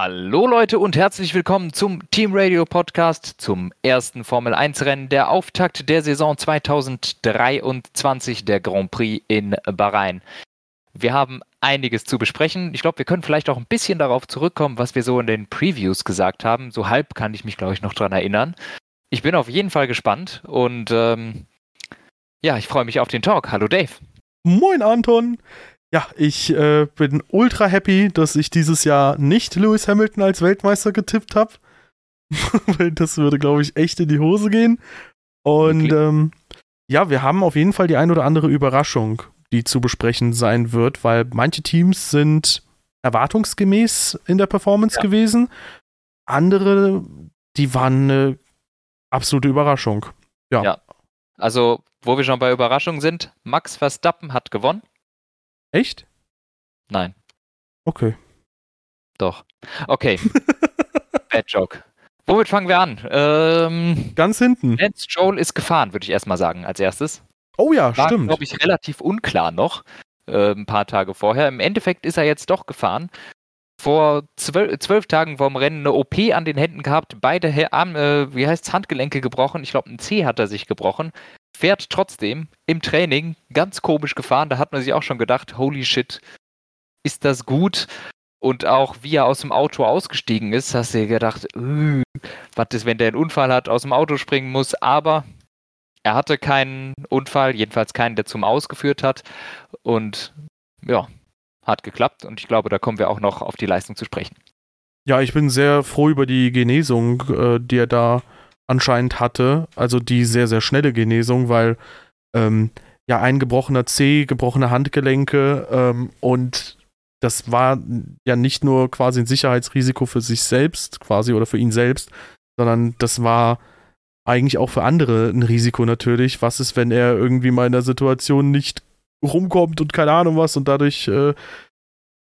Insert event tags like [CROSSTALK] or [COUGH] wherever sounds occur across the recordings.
Hallo Leute und herzlich willkommen zum Team Radio Podcast zum ersten Formel 1 Rennen der Auftakt der Saison 2023 der Grand Prix in Bahrain. Wir haben einiges zu besprechen. Ich glaube, wir können vielleicht auch ein bisschen darauf zurückkommen, was wir so in den Previews gesagt haben. So halb kann ich mich, glaube ich, noch dran erinnern. Ich bin auf jeden Fall gespannt und ähm, ja, ich freue mich auf den Talk. Hallo Dave. Moin Anton. Ja, ich äh, bin ultra happy, dass ich dieses Jahr nicht Lewis Hamilton als Weltmeister getippt habe. [LAUGHS] Weil das würde, glaube ich, echt in die Hose gehen. Und ähm, ja, wir haben auf jeden Fall die ein oder andere Überraschung, die zu besprechen sein wird, weil manche Teams sind erwartungsgemäß in der Performance ja. gewesen. Andere, die waren eine absolute Überraschung. Ja. ja. Also, wo wir schon bei Überraschungen sind, Max Verstappen hat gewonnen. Echt? Nein. Okay. Doch. Okay. [LAUGHS] Bad Joke. Womit fangen wir an? Ähm, Ganz hinten. Lance Joel ist gefahren, würde ich erstmal sagen, als erstes. Oh ja, War, stimmt. glaube ich, relativ unklar noch, äh, ein paar Tage vorher. Im Endeffekt ist er jetzt doch gefahren. Vor zwölf, zwölf Tagen vorm Rennen eine OP an den Händen gehabt, beide Arm, äh, wie heißt's, Handgelenke gebrochen. Ich glaube, ein C hat er sich gebrochen fährt trotzdem im Training ganz komisch gefahren. Da hat man sich auch schon gedacht, holy shit, ist das gut? Und auch wie er aus dem Auto ausgestiegen ist, hast du dir gedacht, äh, was ist, wenn der einen Unfall hat, aus dem Auto springen muss. Aber er hatte keinen Unfall, jedenfalls keinen, der zum Ausgeführt hat. Und ja, hat geklappt. Und ich glaube, da kommen wir auch noch auf die Leistung zu sprechen. Ja, ich bin sehr froh über die Genesung, äh, die er da anscheinend hatte, also die sehr, sehr schnelle Genesung, weil ähm, ja ein gebrochener C, gebrochene Handgelenke ähm, und das war ja nicht nur quasi ein Sicherheitsrisiko für sich selbst quasi oder für ihn selbst, sondern das war eigentlich auch für andere ein Risiko natürlich. Was ist, wenn er irgendwie mal in der Situation nicht rumkommt und keine Ahnung was und dadurch äh,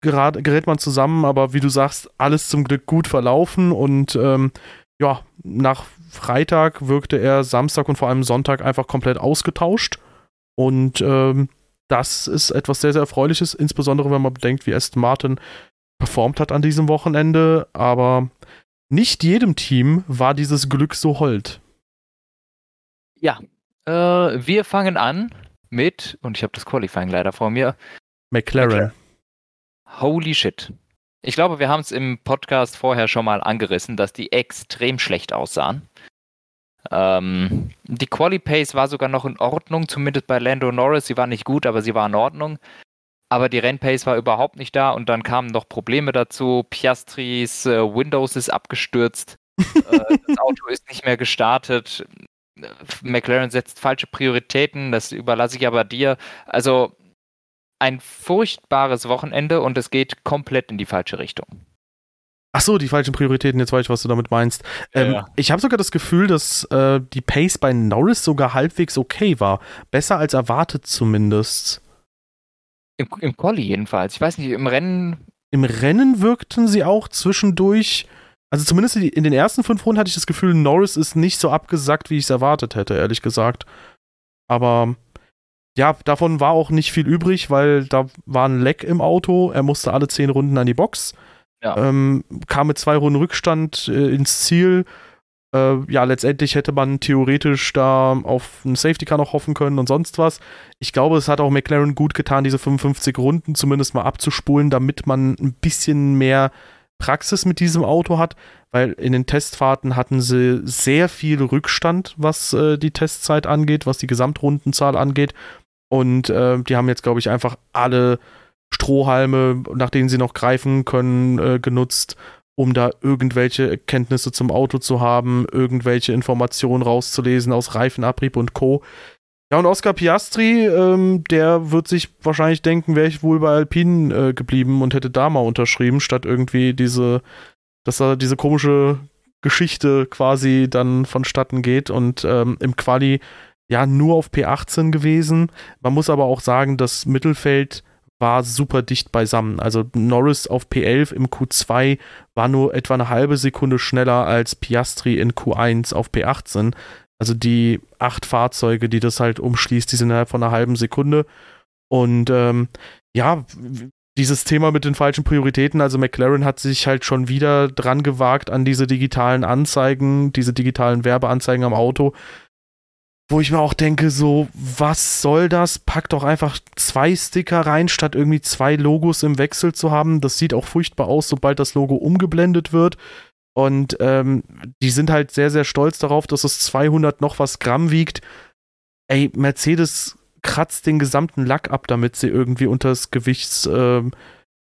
gerät, gerät man zusammen, aber wie du sagst, alles zum Glück gut verlaufen und ähm, ja, nach Freitag wirkte er Samstag und vor allem Sonntag einfach komplett ausgetauscht. Und ähm, das ist etwas sehr, sehr Erfreuliches, insbesondere wenn man bedenkt, wie Aston Martin performt hat an diesem Wochenende. Aber nicht jedem Team war dieses Glück so hold. Ja, äh, wir fangen an mit, und ich habe das Qualifying leider vor mir. McLaren. McLaren. Holy shit. Ich glaube, wir haben es im Podcast vorher schon mal angerissen, dass die extrem schlecht aussahen. Ähm, die Quali Pace war sogar noch in Ordnung, zumindest bei Lando Norris. Sie war nicht gut, aber sie war in Ordnung. Aber die Rennpace war überhaupt nicht da und dann kamen noch Probleme dazu. Piastris äh, Windows ist abgestürzt. [LAUGHS] äh, das Auto ist nicht mehr gestartet. McLaren setzt falsche Prioritäten. Das überlasse ich aber dir. Also ein furchtbares Wochenende und es geht komplett in die falsche Richtung. Ach so, die falschen Prioritäten, jetzt weiß ich, was du damit meinst. Ähm, ja. Ich habe sogar das Gefühl, dass äh, die Pace bei Norris sogar halbwegs okay war. Besser als erwartet zumindest. Im, im Colli jedenfalls. Ich weiß nicht, im Rennen. Im Rennen wirkten sie auch zwischendurch. Also zumindest in den ersten fünf Runden hatte ich das Gefühl, Norris ist nicht so abgesackt, wie ich es erwartet hätte, ehrlich gesagt. Aber ja, davon war auch nicht viel übrig, weil da war ein Leck im Auto. Er musste alle zehn Runden an die Box. Ja. Ähm, kam mit zwei Runden Rückstand äh, ins Ziel. Äh, ja, letztendlich hätte man theoretisch da auf einen Safety Car noch hoffen können und sonst was. Ich glaube, es hat auch McLaren gut getan, diese 55 Runden zumindest mal abzuspulen, damit man ein bisschen mehr Praxis mit diesem Auto hat, weil in den Testfahrten hatten sie sehr viel Rückstand, was äh, die Testzeit angeht, was die Gesamtrundenzahl angeht. Und äh, die haben jetzt, glaube ich, einfach alle Strohhalme, nach denen sie noch greifen können, äh, genutzt, um da irgendwelche Erkenntnisse zum Auto zu haben, irgendwelche Informationen rauszulesen aus Reifenabrieb und Co. Ja, und Oscar Piastri, ähm, der wird sich wahrscheinlich denken, wäre ich wohl bei Alpine äh, geblieben und hätte da mal unterschrieben, statt irgendwie diese, dass da diese komische Geschichte quasi dann vonstatten geht und ähm, im Quali ja nur auf P18 gewesen. Man muss aber auch sagen, das Mittelfeld war super dicht beisammen. Also Norris auf P11 im Q2 war nur etwa eine halbe Sekunde schneller als Piastri in Q1 auf P18. Also die acht Fahrzeuge, die das halt umschließt, die sind innerhalb von einer halben Sekunde. Und ähm, ja, dieses Thema mit den falschen Prioritäten, also McLaren hat sich halt schon wieder dran gewagt an diese digitalen Anzeigen, diese digitalen Werbeanzeigen am Auto, wo ich mir auch denke, so, was soll das? Pack doch einfach zwei Sticker rein, statt irgendwie zwei Logos im Wechsel zu haben. Das sieht auch furchtbar aus, sobald das Logo umgeblendet wird. Und ähm, die sind halt sehr, sehr stolz darauf, dass es 200 noch was Gramm wiegt. Ey, Mercedes kratzt den gesamten Lack ab, damit sie irgendwie unter das Gewichtslimit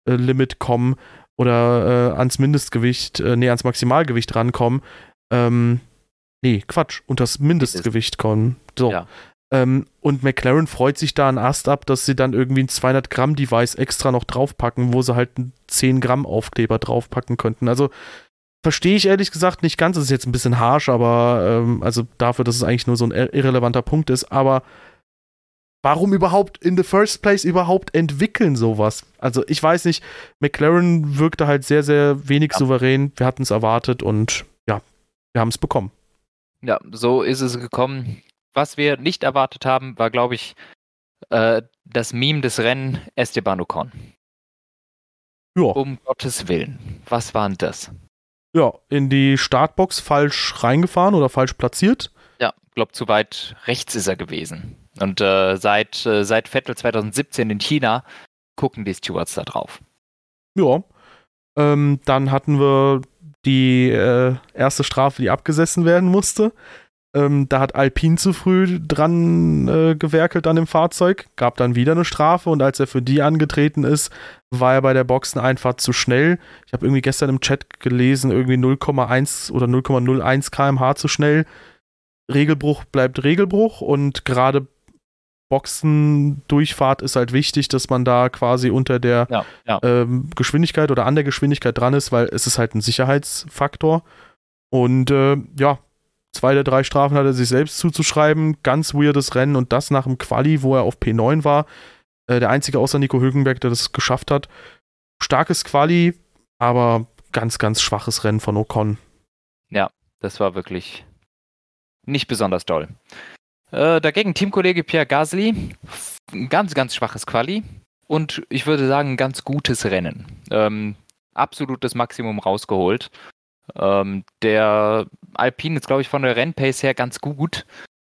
äh, kommen oder äh, ans Mindestgewicht, äh, nee, ans Maximalgewicht rankommen. Ähm, nee, Quatsch, unter das Mindestgewicht kommen. So. Ja. Ähm, und McLaren freut sich da an Ast ab, dass sie dann irgendwie ein 200 Gramm Device extra noch draufpacken, wo sie halt einen 10 Gramm Aufkleber draufpacken könnten. Also verstehe ich ehrlich gesagt nicht ganz. Das ist jetzt ein bisschen harsh, aber ähm, also dafür, dass es eigentlich nur so ein irrelevanter Punkt ist. Aber warum überhaupt in the first place überhaupt entwickeln sowas? Also ich weiß nicht, McLaren wirkte halt sehr, sehr wenig ja. souverän. Wir hatten es erwartet und ja, wir haben es bekommen. Ja, so ist es gekommen. Was wir nicht erwartet haben, war, glaube ich, äh, das Meme des Rennen Esteban Ocon. Ja. Um Gottes Willen. Was war denn das? Ja, in die Startbox falsch reingefahren oder falsch platziert. Ja, glaube zu weit rechts ist er gewesen. Und äh, seit, äh, seit Vettel 2017 in China gucken die Stewards da drauf. Ja. Ähm, dann hatten wir die äh, erste Strafe, die abgesessen werden musste. Ähm, da hat Alpine zu früh dran äh, gewerkelt an dem Fahrzeug, gab dann wieder eine Strafe und als er für die angetreten ist, war er bei der Boxeneinfahrt zu schnell. Ich habe irgendwie gestern im Chat gelesen, irgendwie 0,1 oder 0,01 km/h zu schnell. Regelbruch bleibt Regelbruch und gerade Boxendurchfahrt ist halt wichtig, dass man da quasi unter der ja, ja. Ähm, Geschwindigkeit oder an der Geschwindigkeit dran ist, weil es ist halt ein Sicherheitsfaktor. Und äh, ja, zwei der drei Strafen hat er sich selbst zuzuschreiben. Ganz weirdes Rennen und das nach dem Quali, wo er auf P9 war. Äh, der einzige außer Nico Hülkenberg, der das geschafft hat. Starkes Quali, aber ganz, ganz schwaches Rennen von Ocon. Ja, das war wirklich nicht besonders toll. Äh, dagegen Teamkollege Pierre Gasly, ganz, ganz schwaches Quali und ich würde sagen, ein ganz gutes Rennen. Ähm, absolutes Maximum rausgeholt. Ähm, der Alpine ist, glaube ich, von der Rennpace her ganz gut.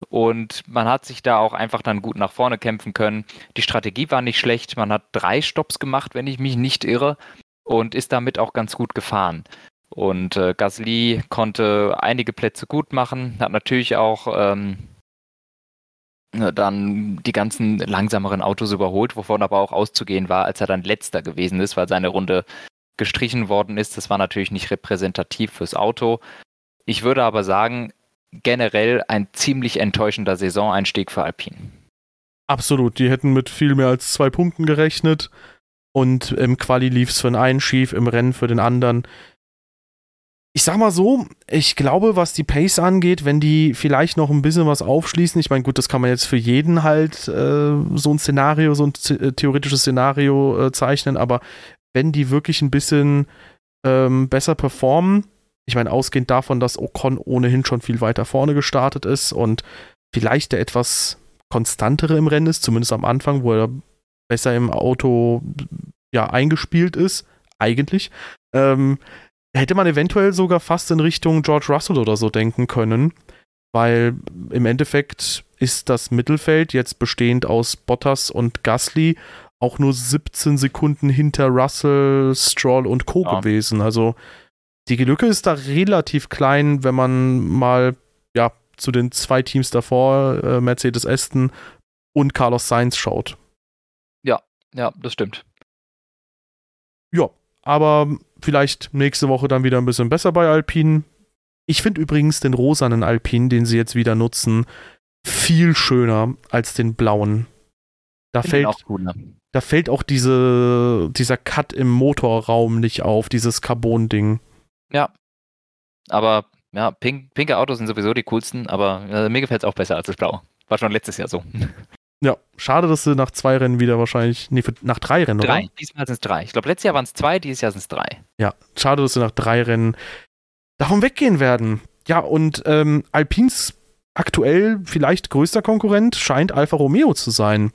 Und man hat sich da auch einfach dann gut nach vorne kämpfen können. Die Strategie war nicht schlecht. Man hat drei Stops gemacht, wenn ich mich nicht irre, und ist damit auch ganz gut gefahren. Und äh, Gasly konnte einige Plätze gut machen, hat natürlich auch ähm, dann die ganzen langsameren Autos überholt, wovon aber auch auszugehen war, als er dann letzter gewesen ist, weil seine Runde gestrichen worden ist. Das war natürlich nicht repräsentativ fürs Auto. Ich würde aber sagen, generell ein ziemlich enttäuschender Saisoneinstieg für Alpine. Absolut, die hätten mit viel mehr als zwei Punkten gerechnet und im Quali lief es für den einen schief, im Rennen für den anderen ich sag mal so, ich glaube, was die Pace angeht, wenn die vielleicht noch ein bisschen was aufschließen, ich meine, gut, das kann man jetzt für jeden halt äh, so ein Szenario, so ein äh, theoretisches Szenario äh, zeichnen, aber wenn die wirklich ein bisschen ähm, besser performen, ich meine, ausgehend davon, dass Ocon ohnehin schon viel weiter vorne gestartet ist und vielleicht der etwas konstantere im Rennen ist, zumindest am Anfang, wo er besser im Auto ja eingespielt ist, eigentlich. Ähm, hätte man eventuell sogar fast in Richtung George Russell oder so denken können, weil im Endeffekt ist das Mittelfeld jetzt bestehend aus Bottas und Gasly auch nur 17 Sekunden hinter Russell, Stroll und Co. Ja. gewesen. Also die Lücke ist da relativ klein, wenn man mal ja zu den zwei Teams davor, äh, Mercedes Aston und Carlos Sainz schaut. Ja, ja, das stimmt. Ja, aber vielleicht nächste Woche dann wieder ein bisschen besser bei Alpine. Ich finde übrigens den rosanen Alpine, den sie jetzt wieder nutzen, viel schöner als den blauen. Da fällt, auch gut, ne? da fällt auch diese, dieser Cut im Motorraum nicht auf, dieses Carbon-Ding. Ja. Aber ja, pink, pinke Autos sind sowieso die coolsten, aber äh, mir gefällt es auch besser als das Blau. War schon letztes Jahr so. Ja, schade, dass sie nach zwei Rennen wieder wahrscheinlich, nee, für, nach drei Rennen, drei. oder? Diesmal sind es drei. Ich glaube, letztes Jahr waren es zwei, dieses Jahr sind es drei. Ja, schade, dass sie nach drei Rennen davon weggehen werden. Ja, und ähm, Alpins aktuell vielleicht größter Konkurrent scheint Alfa Romeo zu sein.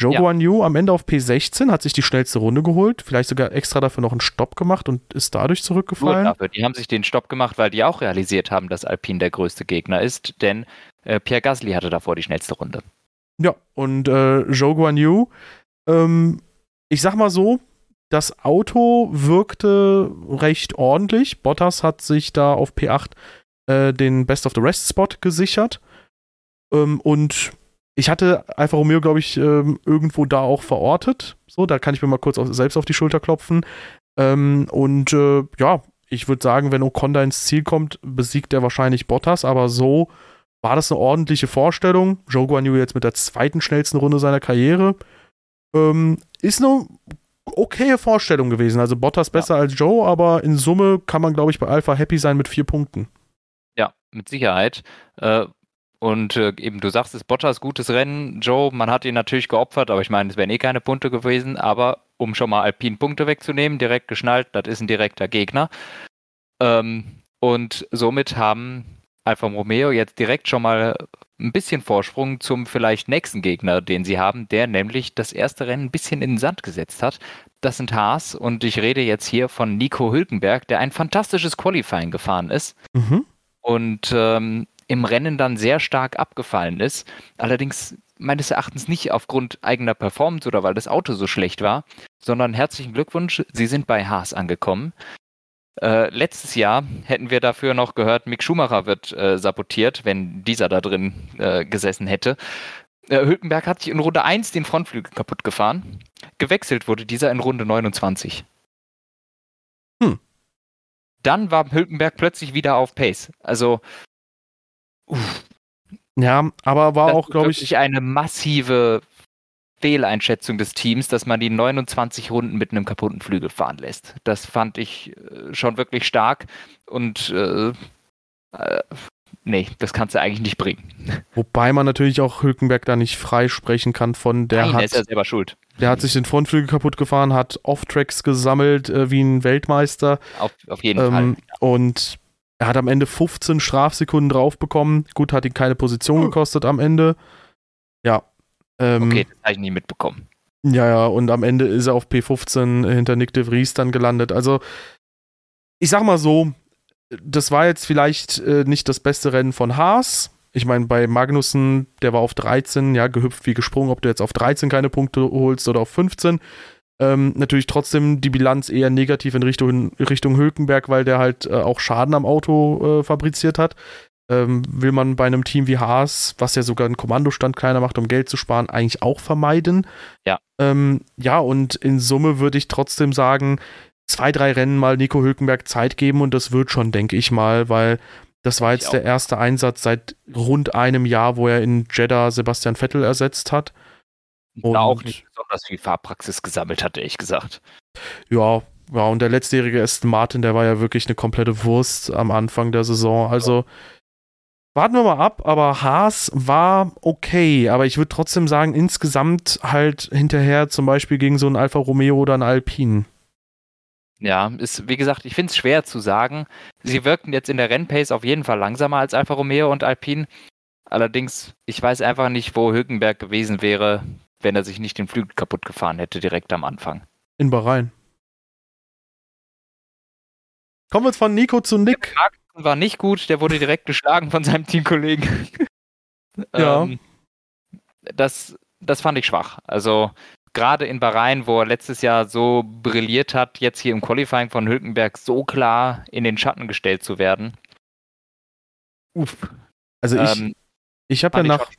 Joe Ja. Guan Yu am Ende auf P16 hat sich die schnellste Runde geholt, vielleicht sogar extra dafür noch einen Stopp gemacht und ist dadurch zurückgefallen. dafür. Die haben sich den Stopp gemacht, weil die auch realisiert haben, dass Alpine der größte Gegner ist, denn äh, Pierre Gasly hatte davor die schnellste Runde. Ja, und äh, Joe Guan Yu, ähm, ich sag mal so, das Auto wirkte recht ordentlich. Bottas hat sich da auf P8 äh, den Best of the Rest Spot gesichert. Ähm, und ich hatte Alfa Romeo, glaube ich, ähm, irgendwo da auch verortet. So, da kann ich mir mal kurz auf, selbst auf die Schulter klopfen. Ähm, und äh, ja, ich würde sagen, wenn Ocon da ins Ziel kommt, besiegt er wahrscheinlich Bottas, aber so war das eine ordentliche Vorstellung. Joe Guan Yu jetzt mit der zweiten schnellsten Runde seiner Karriere. Ähm, ist eine okaye Vorstellung gewesen. Also Bottas besser als Joe, aber in Summe kann man, glaube ich, bei Alpha happy sein mit vier Punkten. Ja, mit Sicherheit. Äh, und äh, eben, du sagst es, Bottas, gutes Rennen. Joe, man hat ihn natürlich geopfert, aber ich meine, es wären eh keine Punkte gewesen. Aber um schon mal Alpine Punkte wegzunehmen, direkt geschnallt, das ist ein direkter Gegner. Ähm, und somit haben Alfa Romeo jetzt direkt schon mal ein bisschen Vorsprung zum vielleicht nächsten Gegner, den sie haben, der nämlich das erste Rennen ein bisschen in den Sand gesetzt hat. Das sind Haas und ich rede jetzt hier von Nico Hülkenberg, der ein fantastisches Qualifying gefahren ist Mhm. und ähm, im Rennen dann sehr stark abgefallen ist. Allerdings meines Erachtens nicht aufgrund eigener Performance oder weil das Auto so schlecht war, sondern herzlichen Glückwunsch, Sie sind bei Haas angekommen. Äh, letztes Jahr hätten wir dafür noch gehört, Mick Schumacher wird äh, sabotiert, wenn dieser da drin äh, gesessen hätte. Äh, Hülkenberg hat sich in Runde 1 den Frontflügel kaputt gefahren. Gewechselt wurde dieser in Runde 29. Hm. Dann war Hülkenberg plötzlich wieder auf Pace. Also, uff, Ja, aber war das auch, glaube ich, eine massive Fehleinschätzung des Teams, dass man die 29 Runden mit einem kaputten Flügel fahren lässt. Das fand ich äh, schon wirklich stark und äh, äh, nee, das kannst du eigentlich nicht bringen. [LAUGHS] wobei man natürlich auch Hülkenberg da nicht freisprechen kann von, der Nein, hat ist ja selber schuld. Der hat sich den Frontflügel kaputt gefahren, hat Off-Tracks gesammelt äh, wie ein Weltmeister. Auf, auf jeden Ähm, Fall. und er hat am Ende 15 Strafsekunden drauf bekommen. Gut, hat ihn keine Position Hm. gekostet am Ende. Ja. Ähm, Okay, das habe ich nie mitbekommen. Ja, ja, und am Ende ist er auf P15 hinter Nick de Vries dann gelandet. Also, ich sag mal so, das war jetzt vielleicht äh, nicht das beste Rennen von Haas. Ich meine, bei Magnussen, der war auf 13, ja, gehüpft wie gesprungen, ob du jetzt auf 13 keine Punkte holst oder auf 15. Ähm, natürlich trotzdem die Bilanz eher negativ in Richtung, Richtung Hülkenberg, weil der halt äh, auch Schaden am Auto äh, fabriziert hat. Ähm, will man bei einem Team wie Haas, was ja sogar einen Kommandostand kleiner macht, um Geld zu sparen, eigentlich auch vermeiden. Ja. Ähm, ja, und in Summe würde ich trotzdem sagen, zwei, drei Rennen mal Nico Hülkenberg Zeit geben und das wird schon, denke ich mal, weil das war jetzt der erste Einsatz seit rund einem Jahr, wo er in Jeddah Sebastian Vettel ersetzt hat. Da auch Und- nicht besonders viel Fahrpraxis gesammelt hat, ehrlich gesagt. Ja, ja, und der letztjährige Aston Martin, der war ja wirklich eine komplette Wurst am Anfang der Saison. Also warten wir mal ab, aber Haas war okay. Aber ich würde trotzdem sagen, insgesamt halt hinterher zum Beispiel gegen so einen Alfa Romeo oder einen Alpine. Ja, ist, wie gesagt, ich finde es schwer zu sagen. Sie wirkten jetzt in der Rennpace auf jeden Fall langsamer als Alfa Romeo und Alpine. Allerdings, ich weiß einfach nicht, wo Hülkenberg gewesen wäre, wenn er sich nicht den Flügel kaputt gefahren hätte direkt am Anfang. In Bahrain. Kommen wir jetzt von Nico zu Nick. Magnussen war nicht gut, der wurde direkt geschlagen von seinem Teamkollegen. [LAUGHS] Ja. Ähm, das, das fand ich schwach. Also gerade in Bahrain, wo er letztes Jahr so brilliert hat, jetzt hier im Qualifying von Hülkenberg so klar in den Schatten gestellt zu werden. Uff. Also ich, ähm, ich habe ja nach,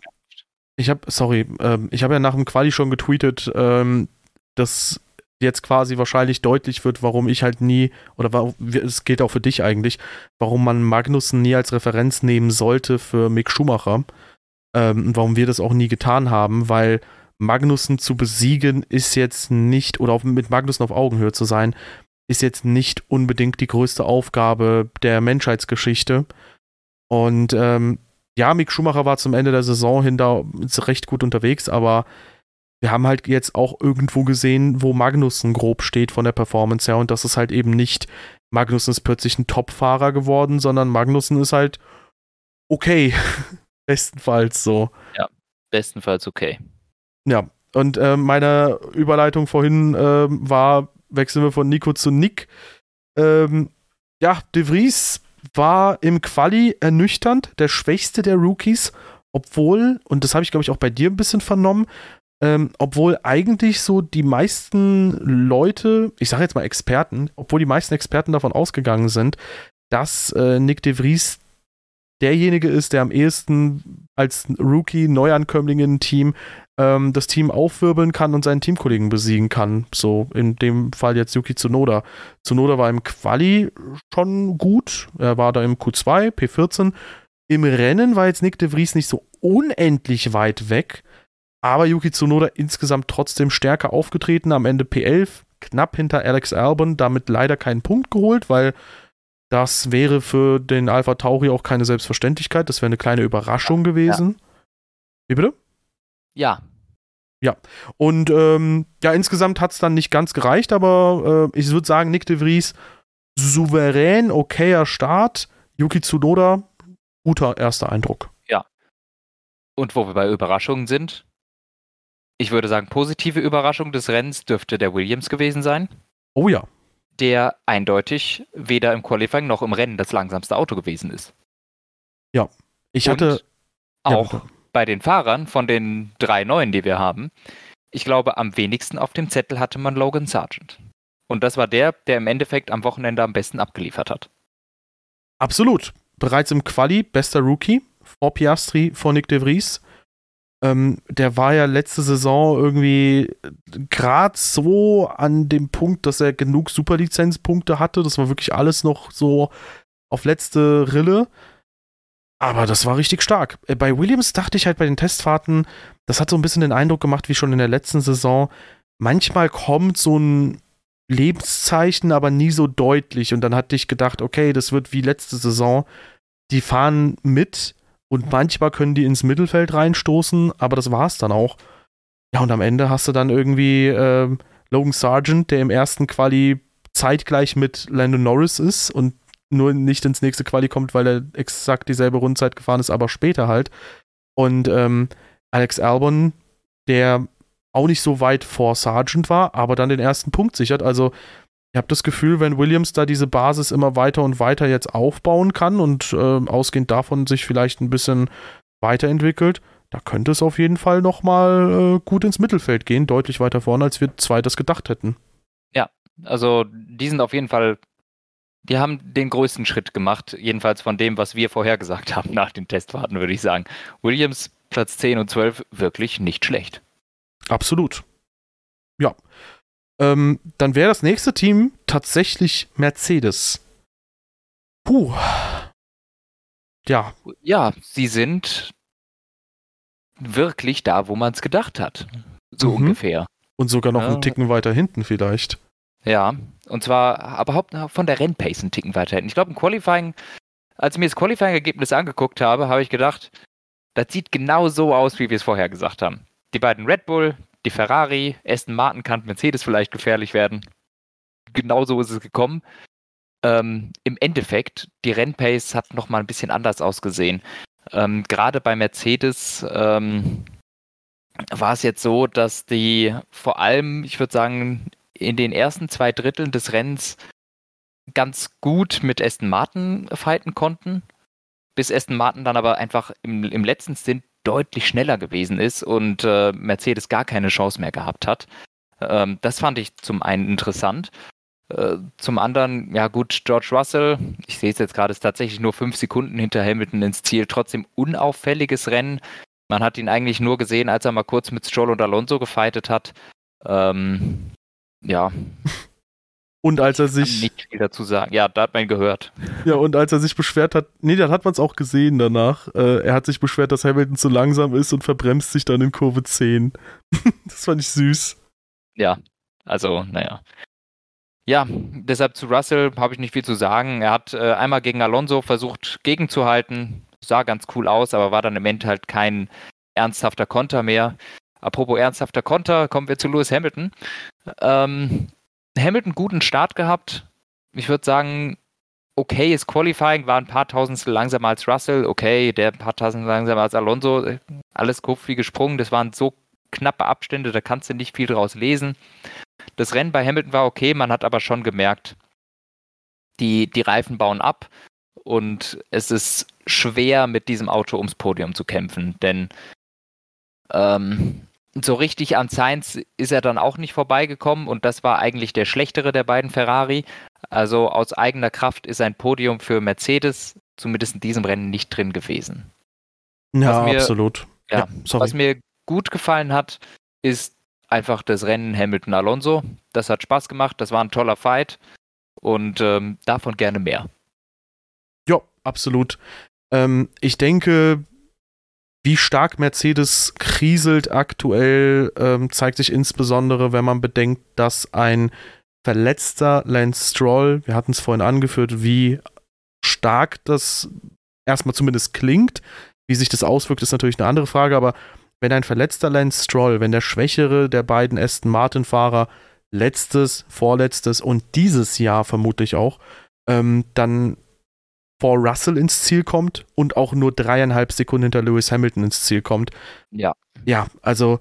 ich habe, sorry, ähm, ich habe ja nach dem Quali schon getweetet, ähm, dass jetzt quasi wahrscheinlich deutlich wird, warum ich halt nie, oder es gilt auch für dich eigentlich, warum man Magnussen nie als Referenz nehmen sollte für Mick Schumacher. Ähm, warum wir das auch nie getan haben, weil Magnussen zu besiegen ist jetzt nicht, oder auf, mit Magnussen auf Augenhöhe zu sein, ist jetzt nicht unbedingt die größte Aufgabe der Menschheitsgeschichte. Und ähm, ja, Mick Schumacher war zum Ende der Saison hin da recht gut unterwegs, aber wir haben halt jetzt auch irgendwo gesehen, wo Magnussen grob steht von der Performance her und das ist halt eben nicht, Magnussen ist plötzlich ein Top-Fahrer geworden, sondern Magnussen ist halt okay. [LAUGHS] Bestenfalls so. bestenfalls okay. Ja, und äh, meine Überleitung vorhin äh, war, wechseln wir von Nico zu Nick. Ähm, ja, De Vries war im Quali ernüchternd, der schwächste der Rookies, obwohl, und das habe ich glaube ich auch bei dir ein bisschen vernommen, ähm, obwohl eigentlich so die meisten Leute, ich sage jetzt mal Experten, obwohl die meisten Experten davon ausgegangen sind, dass äh, Nick de Vries derjenige ist, der am ehesten als Rookie, Neuankömmling in ein Team ähm, das Team aufwirbeln kann und seinen Teamkollegen besiegen kann. So in dem Fall jetzt Yuki Tsunoda. Tsunoda war im Quali schon gut. Er war da im Q2, P14. Im Rennen war jetzt Nick de Vries nicht so unendlich weit weg. Aber Yuki Tsunoda insgesamt trotzdem stärker aufgetreten. Am Ende P11, knapp hinter Alex Albon, damit leider keinen Punkt geholt, weil das wäre für den Alpha Tauri auch keine Selbstverständlichkeit. Das wäre eine kleine Überraschung gewesen. Ja. Wie bitte? Ja. Ja. Und ähm, ja, insgesamt hat es dann nicht ganz gereicht, aber äh, ich würde sagen, Nick de Vries souverän, okayer Start. Yuki Tsunoda, guter erster Eindruck. Ja. Und wo wir bei Überraschungen sind, ich würde sagen, positive Überraschung des Rennens dürfte der Williams gewesen sein. Oh ja der eindeutig weder im Qualifying noch im Rennen das langsamste Auto gewesen ist. Ja, ich hatte Und auch ja, bei den Fahrern von den drei neuen, die wir haben, ich glaube, am wenigsten auf dem Zettel hatte man Logan Sargent. Und das war der, der im Endeffekt am Wochenende am besten abgeliefert hat. Absolut. Bereits im Quali bester Rookie vor Piastri, vor Nick de Vries. Ähm, der war ja letzte Saison irgendwie gerade so an dem Punkt, dass er genug Superlizenzpunkte hatte. Das war wirklich alles noch so auf letzte Rille. Aber das war richtig stark. Äh, bei Williams dachte ich halt bei den Testfahrten, das hat so ein bisschen den Eindruck gemacht, wie schon in der letzten Saison. Manchmal kommt so ein Lebenszeichen, aber nie so deutlich. Und dann hatte ich gedacht, okay, das wird wie letzte Saison. Die fahren mit, und manchmal können die ins Mittelfeld reinstoßen, aber das war's dann auch. Ja, und am Ende hast du dann irgendwie äh, Logan Sargent, der im ersten Quali zeitgleich mit Landon Norris ist und nur nicht ins nächste Quali kommt, weil er exakt dieselbe Rundzeit gefahren ist, aber später halt. Und ähm, Alex Albon, der auch nicht so weit vor Sargent war, aber dann den ersten Punkt sichert. Also ich habe das Gefühl, wenn Williams da diese Basis immer weiter und weiter jetzt aufbauen kann und äh, ausgehend davon sich vielleicht ein bisschen weiterentwickelt, da könnte es auf jeden Fall nochmal äh, gut ins Mittelfeld gehen, deutlich weiter vorne, als wir zwei das gedacht hätten. Ja, also die sind auf jeden Fall, die haben den größten Schritt gemacht, jedenfalls von dem, was wir vorher gesagt haben nach den Testfahrten, würde ich sagen. Williams Platz 10 und 12 wirklich nicht schlecht. Absolut. Ja. Ähm, dann wäre das nächste Team tatsächlich Mercedes. Puh. Ja. Ja, sie sind wirklich da, wo man es gedacht hat. So mhm. ungefähr. Und sogar noch ja. einen Ticken weiter hinten vielleicht. Ja, und zwar aber überhaupt von der Rennpace einen Ticken weiter hinten. Ich glaube, im Qualifying, als ich mir das Qualifying-Ergebnis angeguckt habe, habe ich gedacht, das sieht genau so aus, wie wir es vorher gesagt haben. Die beiden Red Bull, die Ferrari, Aston Martin kann Mercedes vielleicht gefährlich werden. Genauso ist es gekommen. Ähm, Im Endeffekt, die Rennpace hat nochmal ein bisschen anders ausgesehen. Ähm, Gerade bei Mercedes ähm, war es jetzt so, dass die vor allem, ich würde sagen, in den ersten zwei Dritteln des Rennens ganz gut mit Aston Martin fighten konnten, bis Aston Martin dann aber einfach im, im letzten Stint deutlich schneller gewesen ist und äh, Mercedes gar keine Chance mehr gehabt hat. Ähm, das fand ich zum einen interessant. Äh, zum anderen, ja gut, George Russell, ich sehe es jetzt gerade, ist tatsächlich nur fünf Sekunden hinter Hamilton ins Ziel. Trotzdem unauffälliges Rennen. Man hat ihn eigentlich nur gesehen, als er mal kurz mit Stroll und Alonso gefeitet hat. Ähm, ja, [LAUGHS] und als er sich. Nicht viel dazu sagen. Ja, da hat man ihn gehört. Ja, und als er sich beschwert hat, nee, dann hat man es auch gesehen danach. Äh, er hat sich beschwert, dass Hamilton zu langsam ist und verbremst sich dann in Kurve 10. [LAUGHS] das fand ich süß. Ja, also, naja. Ja, deshalb zu Russell habe ich nicht viel zu sagen. Er hat äh, einmal gegen Alonso versucht, gegenzuhalten. Sah ganz cool aus, aber war dann im Endeffekt halt kein ernsthafter Konter mehr. Apropos ernsthafter Konter, kommen wir zu Lewis Hamilton. Ähm, Hamilton guten Start gehabt. Ich würde sagen, okay, ist Qualifying, war ein paar Tausendstel langsamer als Russell, okay, der ein paar Tausendstel langsamer als Alonso, alles Kopf wie gesprungen, das waren so knappe Abstände, da kannst du nicht viel draus lesen. Das Rennen bei Hamilton war okay, man hat aber schon gemerkt, die, die Reifen bauen ab und es ist schwer, mit diesem Auto ums Podium zu kämpfen, denn ähm, so richtig an Sainz ist er dann auch nicht vorbeigekommen und das war eigentlich der schlechtere der beiden Ferrari. Also aus eigener Kraft ist ein Podium für Mercedes zumindest in diesem Rennen nicht drin gewesen. Ja, mir, absolut. Ja, ja was mir gut gefallen hat, ist einfach das Rennen Hamilton-Alonso. Das hat Spaß gemacht, das war ein toller Fight und ähm, davon gerne mehr. Ja, absolut. Ähm, ich denke, wie stark Mercedes kriselt aktuell, ähm, zeigt sich insbesondere, wenn man bedenkt, dass ein verletzter Lance Stroll, wir hatten es vorhin angeführt, wie stark das erstmal zumindest klingt. Wie sich das auswirkt, ist natürlich eine andere Frage, aber wenn ein verletzter Lance Stroll, wenn der schwächere der beiden Aston Martin-Fahrer letztes, vorletztes und dieses Jahr vermutlich auch, ähm, dann vor Russell ins Ziel kommt und auch nur dreieinhalb Sekunden hinter Lewis Hamilton ins Ziel kommt. Ja. Ja, also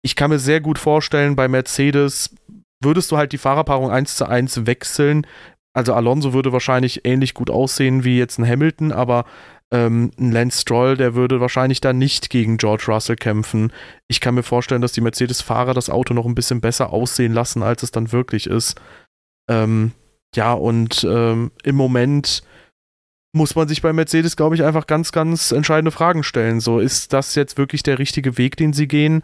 ich kann mir sehr gut vorstellen, bei Mercedes würdest du halt die Fahrerpaarung 1 zu 1 wechseln. Also Alonso würde wahrscheinlich ähnlich gut aussehen wie jetzt ein Hamilton, aber ähm, ein Lance Stroll, der würde wahrscheinlich dann nicht gegen George Russell kämpfen. Ich kann mir vorstellen, dass die Mercedes-Fahrer das Auto noch ein bisschen besser aussehen lassen, als es dann wirklich ist. Ähm, ja, und ähm, im Moment muss man sich bei Mercedes, glaube ich, einfach ganz, ganz entscheidende Fragen stellen. So, ist das jetzt wirklich der richtige Weg, den sie gehen?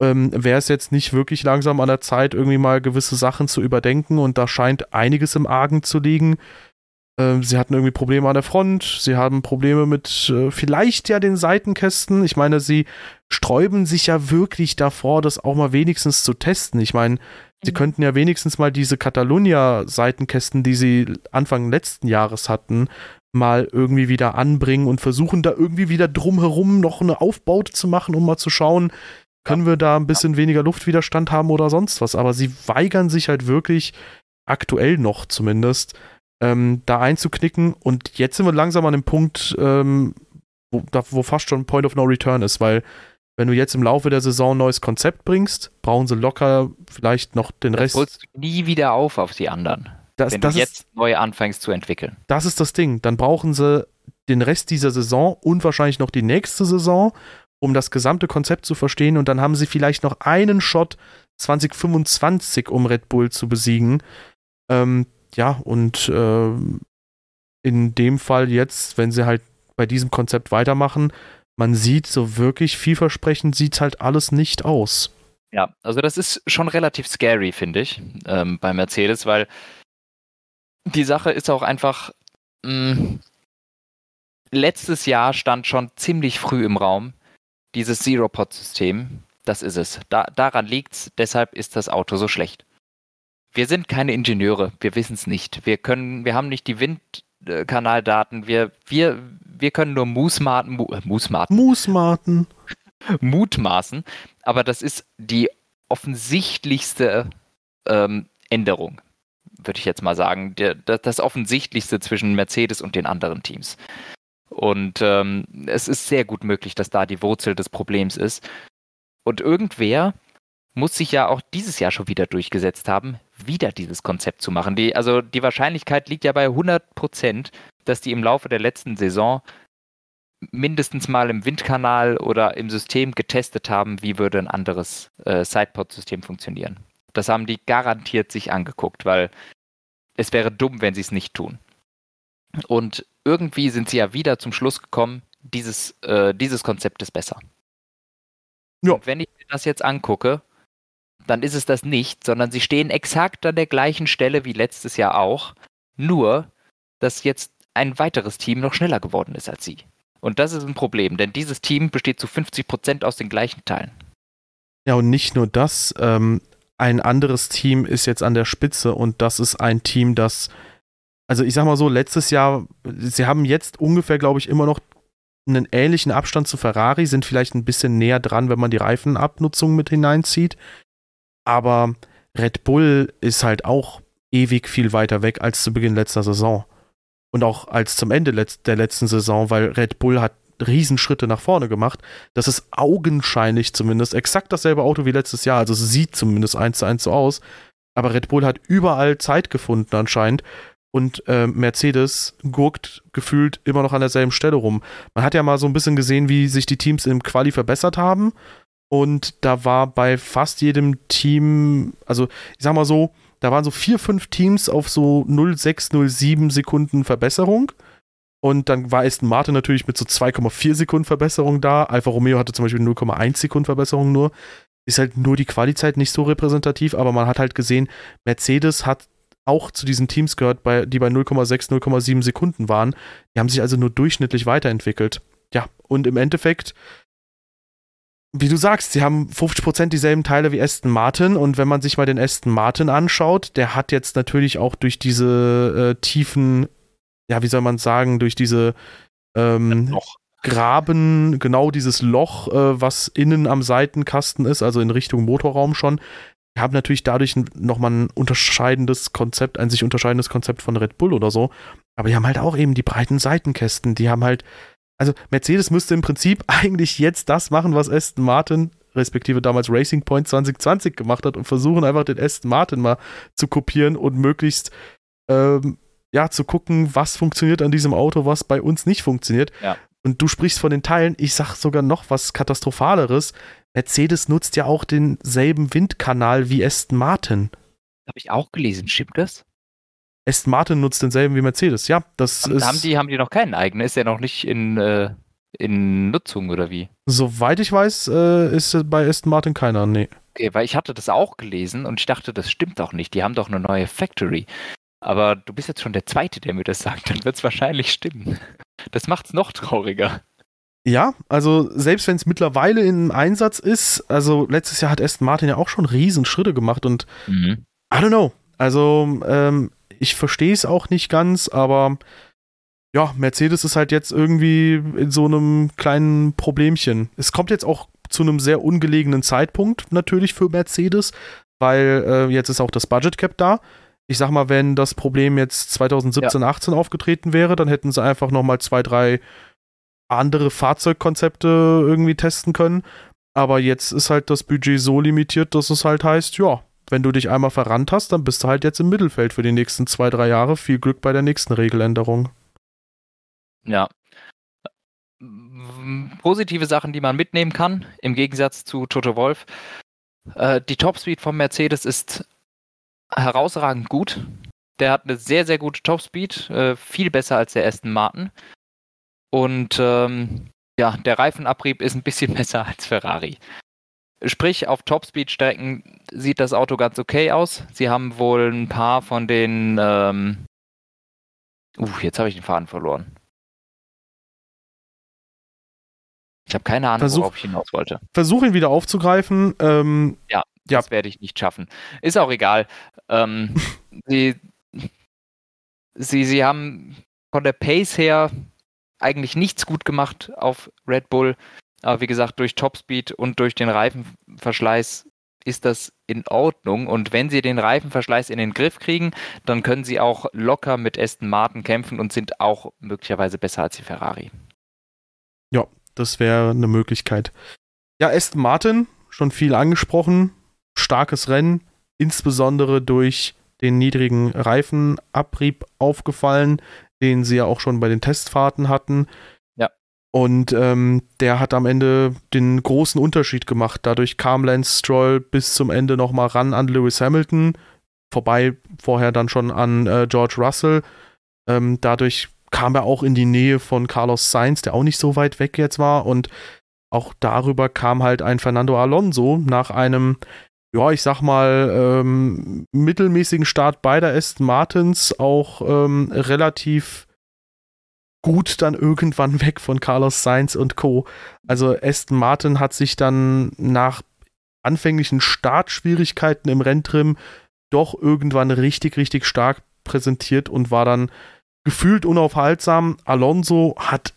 Ähm, Wäre es jetzt nicht wirklich langsam an der Zeit, irgendwie mal gewisse Sachen zu überdenken? Und da scheint einiges im Argen zu liegen. Ähm, sie hatten irgendwie Probleme an der Front, sie haben Probleme mit äh, vielleicht ja den Seitenkästen. Ich meine, sie sträuben sich ja wirklich davor, das auch mal wenigstens zu testen. Ich meine, sie mhm. könnten ja wenigstens mal diese Catalunya-Seitenkästen, die sie Anfang letzten Jahres hatten, mal irgendwie wieder anbringen und versuchen da irgendwie wieder drumherum noch eine Aufbaute zu machen, um mal zu schauen, können wir da ein bisschen weniger Luftwiderstand haben oder sonst was. Aber sie weigern sich halt wirklich, aktuell noch zumindest, ähm, da einzuknicken. Und jetzt sind wir langsam an dem Punkt, ähm, wo, da, wo fast schon Point of No Return ist, weil wenn du jetzt im Laufe der Saison ein neues Konzept bringst, brauchen sie locker vielleicht noch den das Rest. holst du nie wieder auf auf die anderen das, wenn das du jetzt ist, neu anfängst zu entwickeln. Das ist das Ding. Dann brauchen sie den Rest dieser Saison und wahrscheinlich noch die nächste Saison, um das gesamte Konzept zu verstehen. Und dann haben sie vielleicht noch einen Shot 2025, um Red Bull zu besiegen. Ähm, ja, und äh, in dem Fall jetzt, wenn sie halt bei diesem Konzept weitermachen, man sieht so wirklich vielversprechend sieht halt alles nicht aus. Ja, also das ist schon relativ scary, finde ich, ähm, bei Mercedes, weil die Sache ist auch einfach, mh, mm, letztes Jahr stand schon ziemlich früh im Raum dieses Zero-Pod-System. Das ist es. Da, daran liegt's. Deshalb ist das Auto so schlecht. Wir sind keine Ingenieure. Wir wissen es nicht. Wir können, wir haben nicht die Windkanaldaten. Wir, wir, wir können nur Musmaten, Mu, äh. Mutmaßen. Aber das ist die offensichtlichste ähm, Änderung würde ich jetzt mal sagen, der, das Offensichtlichste zwischen Mercedes und den anderen Teams. Und ähm, es ist sehr gut möglich, dass da die Wurzel des Problems ist. Und irgendwer muss sich ja auch dieses Jahr schon wieder durchgesetzt haben, wieder dieses Konzept zu machen. Die, also die Wahrscheinlichkeit liegt ja bei 100 Prozent, dass die im Laufe der letzten Saison mindestens mal im Windkanal oder im System getestet haben, wie würde ein anderes äh, Sidepod-System funktionieren. Das haben die garantiert sich angeguckt, weil es wäre dumm, wenn sie es nicht tun. Und irgendwie sind sie ja wieder zum Schluss gekommen, dieses, äh, dieses Konzept ist besser. Ja. Und wenn ich mir das jetzt angucke, dann ist es das nicht, sondern sie stehen exakt an der gleichen Stelle wie letztes Jahr auch, nur dass jetzt ein weiteres Team noch schneller geworden ist als sie. Und das ist ein Problem, denn dieses Team besteht zu 50 Prozent aus den gleichen Teilen. Ja, und nicht nur das, ähm, ein anderes Team ist jetzt an der Spitze und das ist ein Team, das, also ich sag mal so, letztes Jahr, sie haben jetzt ungefähr, glaube ich, immer noch einen ähnlichen Abstand zu Ferrari, sind vielleicht ein bisschen näher dran, wenn man die Reifenabnutzung mit hineinzieht. Aber Red Bull ist halt auch ewig viel weiter weg als zu Beginn letzter Saison. Und auch als zum Ende der letzten Saison, weil Red Bull hat Riesenschritte nach vorne gemacht. Das ist augenscheinlich zumindest exakt dasselbe Auto wie letztes Jahr. Also es sieht zumindest eins zu eins so aus. Aber Red Bull hat überall Zeit gefunden anscheinend. Und äh, Mercedes gurkt gefühlt immer noch an derselben Stelle rum. Man hat ja mal so ein bisschen gesehen, wie sich die Teams im Quali verbessert haben. Und da war bei fast jedem Team, also ich sag mal so, da waren so vier, fünf Teams auf so 0,6, 0,7 Sekunden Verbesserung. Und dann war Aston Martin natürlich mit so 2,4 Sekunden Verbesserung da. Alfa Romeo hatte zum Beispiel 0,1 Sekunden Verbesserung nur. Ist halt nur die Qualizeit nicht so repräsentativ, aber man hat halt gesehen, Mercedes hat auch zu diesen Teams gehört, bei, die bei 0,6, 0,7 Sekunden waren. Die haben sich also nur durchschnittlich weiterentwickelt. Ja, und im Endeffekt wie du sagst, sie haben 50% dieselben Teile wie Aston Martin und wenn man sich mal den Aston Martin anschaut, der hat jetzt natürlich auch durch diese äh, tiefen, ja, wie soll man sagen, durch diese ähm, Graben, genau dieses Loch, äh, was innen am Seitenkasten ist, also in Richtung Motorraum schon, die haben natürlich dadurch nochmal ein unterscheidendes Konzept, ein sich unterscheidendes Konzept von Red Bull oder so. Aber die haben halt auch eben die breiten Seitenkästen, die haben halt also Mercedes müsste im Prinzip [LAUGHS] eigentlich jetzt das machen, was Aston Martin respektive damals Racing Point 2020 gemacht hat und versuchen einfach den Aston Martin mal zu kopieren und möglichst ähm, ja zu gucken, was funktioniert an diesem Auto, was bei uns nicht funktioniert. Ja. Und du sprichst von den Teilen, ich sag sogar noch was katastrophaleres. Mercedes nutzt ja auch denselben Windkanal wie Aston Martin. Habe ich auch gelesen, stimmt das? Aston Martin nutzt denselben wie Mercedes, ja. Das haben, ist, haben, die, haben die noch keinen eigenen? Ist der noch nicht in, äh, in Nutzung oder wie? Soweit ich weiß, äh, ist bei Aston Martin keiner, nee. Okay, weil ich hatte das auch gelesen und ich dachte, das stimmt doch nicht. Die haben doch eine neue Factory. Aber du bist jetzt schon der Zweite, der mir das sagt. Dann wird es wahrscheinlich stimmen. Das macht es noch trauriger. Ja, also selbst wenn es mittlerweile in Einsatz ist, also letztes Jahr hat Aston Martin ja auch schon riesen Schritte gemacht und mhm. I don't know. Also ähm, ich verstehe es auch nicht ganz, aber ja, Mercedes ist halt jetzt irgendwie in so einem kleinen Problemchen. Es kommt jetzt auch zu einem sehr ungelegenen Zeitpunkt natürlich für Mercedes, weil äh, jetzt ist auch das Budget Cap da. Ich sag mal, wenn das Problem jetzt 2017, ja. 18 aufgetreten wäre, dann hätten sie einfach noch mal zwei, drei andere Fahrzeugkonzepte irgendwie testen können. Aber jetzt ist halt das Budget so limitiert, dass es halt heißt, ja, wenn du dich einmal verrannt hast, dann bist du halt jetzt im Mittelfeld für die nächsten zwei, drei Jahre. Viel Glück bei der nächsten Regeländerung. Ja. Positive Sachen, die man mitnehmen kann, im Gegensatz zu Toto Wolf. Äh, die Topspeed von Mercedes ist herausragend gut. Der hat eine sehr, sehr gute Topspeed, äh, viel besser als der Aston Martin. Und ähm, ja, der Reifenabrieb ist ein bisschen [LAUGHS] besser als Ferrari. Sprich, auf Topspeed-Strecken sieht das Auto ganz okay aus. Sie haben wohl ein paar von den. Ähm uh, jetzt habe ich den Faden verloren. Ich habe keine Ahnung, Versuch, worauf ich hinaus wollte. Versuche ihn wieder aufzugreifen. Ähm, ja, ja, das werde ich nicht schaffen. Ist auch egal. Ähm, [LAUGHS] sie, sie, sie haben von der Pace her eigentlich nichts gut gemacht auf Red Bull. Aber wie gesagt, durch Topspeed und durch den Reifenverschleiß ist das in Ordnung. Und wenn sie den Reifenverschleiß in den Griff kriegen, dann können sie auch locker mit Aston Martin kämpfen und sind auch möglicherweise besser als die Ferrari. Ja, das wäre eine Möglichkeit. Ja, Aston Martin, schon viel angesprochen. Starkes Rennen, insbesondere durch den niedrigen Reifenabrieb aufgefallen, den sie ja auch schon bei den Testfahrten hatten. Und ähm, der hat am Ende den großen Unterschied gemacht. Dadurch kam Lance Stroll bis zum Ende nochmal ran an Lewis Hamilton, vorbei vorher dann schon an äh, George Russell. Ähm, dadurch kam er auch in die Nähe von Carlos Sainz, der auch nicht so weit weg jetzt war. Und auch darüber kam halt ein Fernando Alonso nach einem, ja, ich sag mal, ähm, mittelmäßigen Start beider Aston Martins auch ähm, relativ gut dann irgendwann [LAUGHS] weg von Carlos Sainz und Co. Also Aston Martin hat sich dann nach anfänglichen Startschwierigkeiten im Renntrim doch irgendwann richtig, richtig stark präsentiert und war dann gefühlt unaufhaltsam. Alonso hat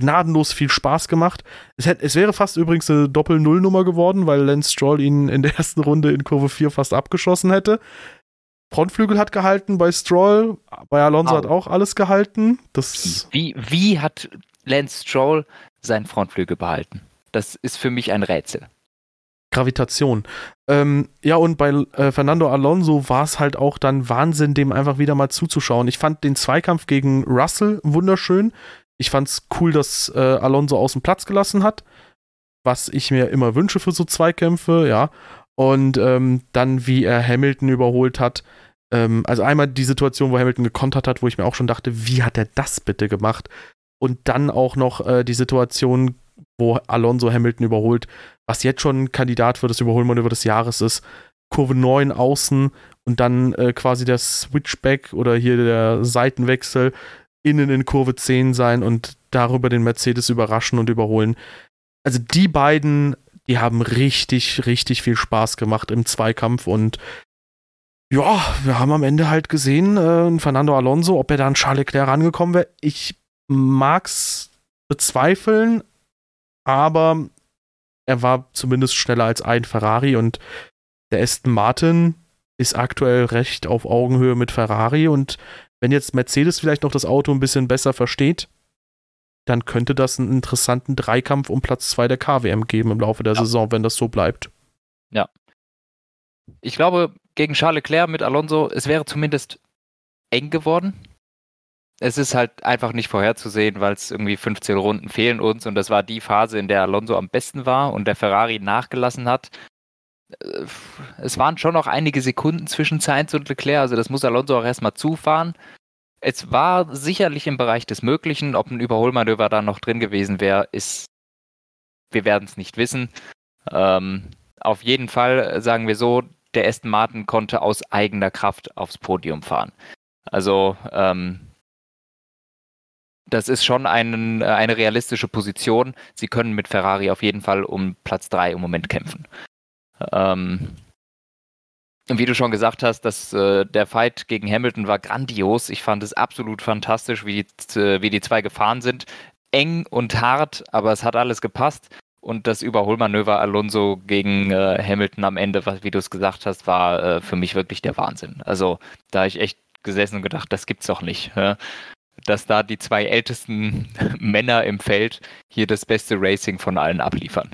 gnadenlos viel Spaß gemacht. Es, hätte, es wäre fast übrigens eine Doppel-Null-Nummer geworden, weil Lance Stroll ihn in der ersten Runde in Kurve 4 fast abgeschossen hätte. Frontflügel hat gehalten bei Stroll, bei Alonso oh. hat auch alles gehalten. Das wie, wie hat Lance Stroll seinen Frontflügel behalten? Das ist für mich ein Rätsel. Gravitation. Ähm, ja, und bei äh, Fernando Alonso war es halt auch dann Wahnsinn, dem einfach wieder mal zuzuschauen. Ich fand den Zweikampf gegen Russell wunderschön. Ich fand es cool, dass äh, Alonso aus dem Platz gelassen hat, was ich mir immer wünsche für so Zweikämpfe, ja. Und ähm, dann, wie er Hamilton überholt hat. Ähm, also einmal die Situation, wo Hamilton gekontert hat, wo ich mir auch schon dachte, wie hat er das bitte gemacht? Und dann auch noch äh, die Situation, wo Alonso Hamilton überholt, was jetzt schon ein Kandidat für das Überholmanöver des Jahres ist. Kurve 9 außen und dann äh, quasi der Switchback oder hier der Seitenwechsel innen in Kurve 10 sein und darüber den Mercedes überraschen und überholen. Also die beiden, die haben richtig, richtig viel Spaß gemacht im Zweikampf und ja, wir haben am Ende halt gesehen, äh, Fernando Alonso, ob er da an Charles Leclerc rangekommen wäre. Ich mag's bezweifeln, aber er war zumindest schneller als ein Ferrari und der Aston Martin ist aktuell recht auf Augenhöhe mit Ferrari und wenn jetzt Mercedes vielleicht noch das Auto ein bisschen besser versteht, dann könnte das einen interessanten Dreikampf um Platz 2 der KWM geben im Laufe der ja. Saison, wenn das so bleibt. Ja. Ich glaube, gegen Charles Leclerc mit Alonso, es wäre zumindest eng geworden es ist halt einfach nicht vorherzusehen, weil es irgendwie 15 Runden fehlen uns und das war die Phase, in der Alonso am besten war und der Ferrari nachgelassen hat. Äh, es waren schon noch einige Sekunden zwischen Sainz und Leclerc, also das muss Alonso auch erstmal zufahren. Es war sicherlich im Bereich des Möglichen, ob ein Überholmanöver da noch drin gewesen wäre, ist, wir werden es nicht wissen. Ähm, auf jeden Fall sagen wir so, der Aston Martin konnte aus eigener Kraft aufs Podium fahren. Also ähm, das ist schon ein, äh, eine realistische Position. Sie können mit Ferrari auf jeden Fall um Platz 3 im Moment kämpfen. Ähm, wie du schon gesagt hast, dass, äh, der Fight gegen Hamilton war grandios. Ich fand es absolut fantastisch, wie die, äh, wie die zwei gefahren sind. Eng und hart, aber es hat alles gepasst. Und das Überholmanöver Alonso gegen äh, Hamilton am Ende, was, wie du es gesagt hast, war äh, für mich wirklich der Wahnsinn. Also da habe ich echt gesessen und gedacht, das gibt's doch nicht. Ja? dass da die zwei ältesten [LAUGHS] Männer im Feld hier das beste Racing von allen abliefern.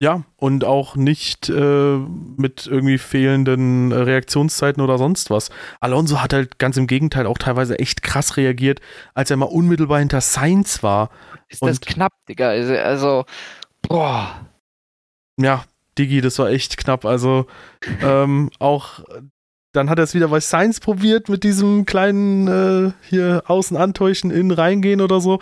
Ja, und auch nicht äh, mit irgendwie fehlenden Reaktionszeiten oder sonst was. Alonso hat halt ganz im Gegenteil auch teilweise echt krass reagiert, als er mal unmittelbar hinter Sainz war. Ist und das knapp, Digga. Also, also, boah. Ja, Digi, das war echt knapp. Also ähm, auch dann hat er es wieder bei Science probiert mit diesem kleinen äh, hier außen antäuschen, innen reingehen oder so.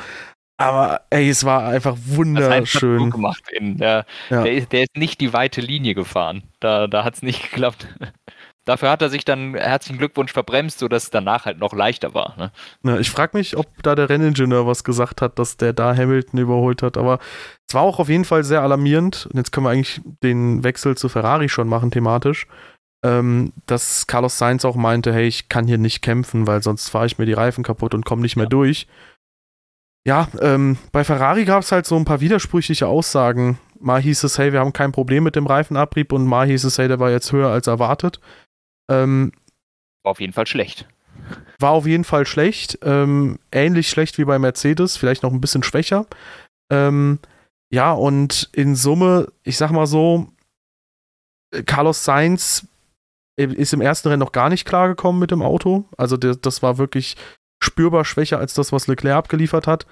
Aber ey, es war einfach wunderschön. Das gemacht. In, der, ja. der, ist, der, ist, nicht die weite Linie gefahren. Da, da hat es nicht [LAUGHS] geklappt. Dafür hat er sich dann herzlichen Glückwunsch verbremst, sodass es danach halt noch leichter war. Ne? Ja, ich frage mich, ob da der Renningenieur was gesagt hat, dass der da Hamilton überholt hat. Aber es war auch auf jeden Fall sehr alarmierend. Und jetzt können wir eigentlich den Wechsel zu Ferrari schon machen, thematisch ähm, dass Carlos Sainz auch meinte, hey, ich kann hier nicht kämpfen, weil sonst fahre ich mir die Reifen kaputt und komme nicht mehr ja. durch. Ja, ähm, bei Ferrari gab es halt so ein paar widersprüchliche Aussagen. Mal hieß es, hey, wir haben kein Problem mit dem Reifenabrieb und mal hieß es, hey, der war jetzt höher als erwartet. Ähm, war auf jeden Fall schlecht. War auf jeden Fall schlecht. Ähm, ähnlich schlecht wie bei Mercedes, vielleicht noch ein bisschen schwächer. Ähm, ja, und in Summe, ich sag mal so, Carlos Sainz ist im ersten Rennen noch gar nicht klargekommen mit dem Auto. Also der, das war wirklich spürbar schwächer als das, was Leclerc abgeliefert hat.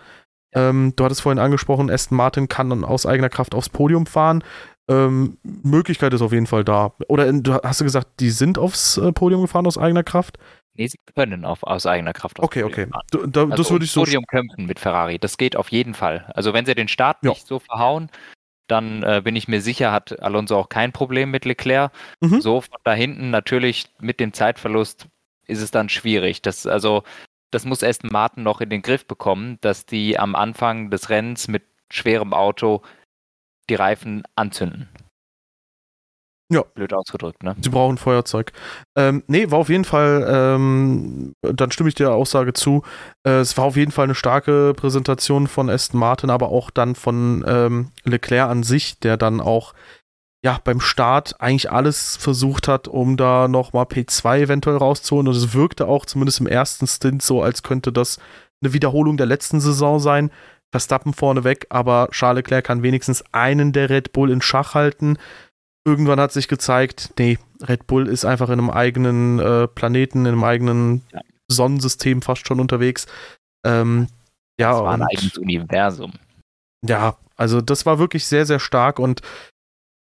Ähm, du hattest vorhin angesprochen, Aston Martin kann dann aus eigener Kraft aufs Podium fahren. Ähm, Möglichkeit ist auf jeden Fall da. Oder du hast du gesagt, die sind aufs äh, Podium gefahren aus eigener Kraft? Nee, sie können auf, aus eigener Kraft aufs okay, Podium okay. Du, da, also das würde ich so. Podium kämpfen mit Ferrari, das geht auf jeden Fall. Also wenn sie den Start ja. nicht so verhauen, dann äh, bin ich mir sicher, hat Alonso auch kein Problem mit Leclerc. Mhm. So von da hinten natürlich mit dem Zeitverlust ist es dann schwierig. Das, also, das muss Aston Martin noch in den Griff bekommen, dass die am Anfang des Rennens mit schwerem Auto die Reifen anzünden. Ja. Blöd ausgedrückt, ne? Sie brauchen Feuerzeug. Ähm, nee, war auf jeden Fall, ähm, dann stimme ich der Aussage zu. Äh, es war auf jeden Fall eine starke Präsentation von Aston Martin, aber auch dann von ähm, Leclerc an sich, der dann auch ja, beim Start eigentlich alles versucht hat, um da nochmal P2 eventuell rauszuholen. Und es wirkte auch zumindest im ersten Stint so, als könnte das eine Wiederholung der letzten Saison sein. Verstappen vorneweg, aber Charles Leclerc kann wenigstens einen der Red Bull in Schach halten. Irgendwann hat sich gezeigt, nee, Red Bull ist einfach in einem eigenen äh, Planeten, in einem eigenen ja. Sonnensystem fast schon unterwegs. Ähm, ja, das war ein eigenes Universum. Ja, also das war wirklich sehr, sehr stark und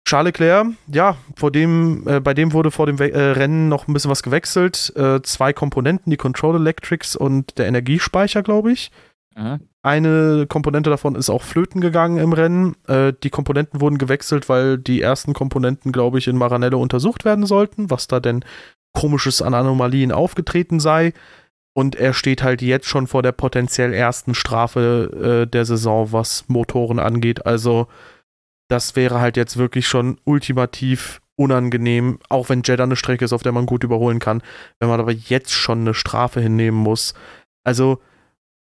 Charles Leclerc, ja, vor dem, äh, bei dem wurde vor dem We äh, Rennen noch ein bisschen was gewechselt. Äh, zwei Komponenten, die Control Electrics und der Energiespeicher, glaube ich. Mhm. Eine Komponente davon ist auch flöten gegangen im Rennen. Äh, die Komponenten wurden gewechselt, weil die ersten Komponenten, glaube ich, in Maranello untersucht werden sollten, was da denn komisches an Anomalien aufgetreten sei. Und er steht halt jetzt schon vor der potenziell ersten Strafe äh, der Saison, was Motoren angeht. Also, das wäre halt jetzt wirklich schon ultimativ unangenehm, auch wenn Jeddah eine Strecke ist, auf der man gut überholen kann, wenn man aber jetzt schon eine Strafe hinnehmen muss. Also,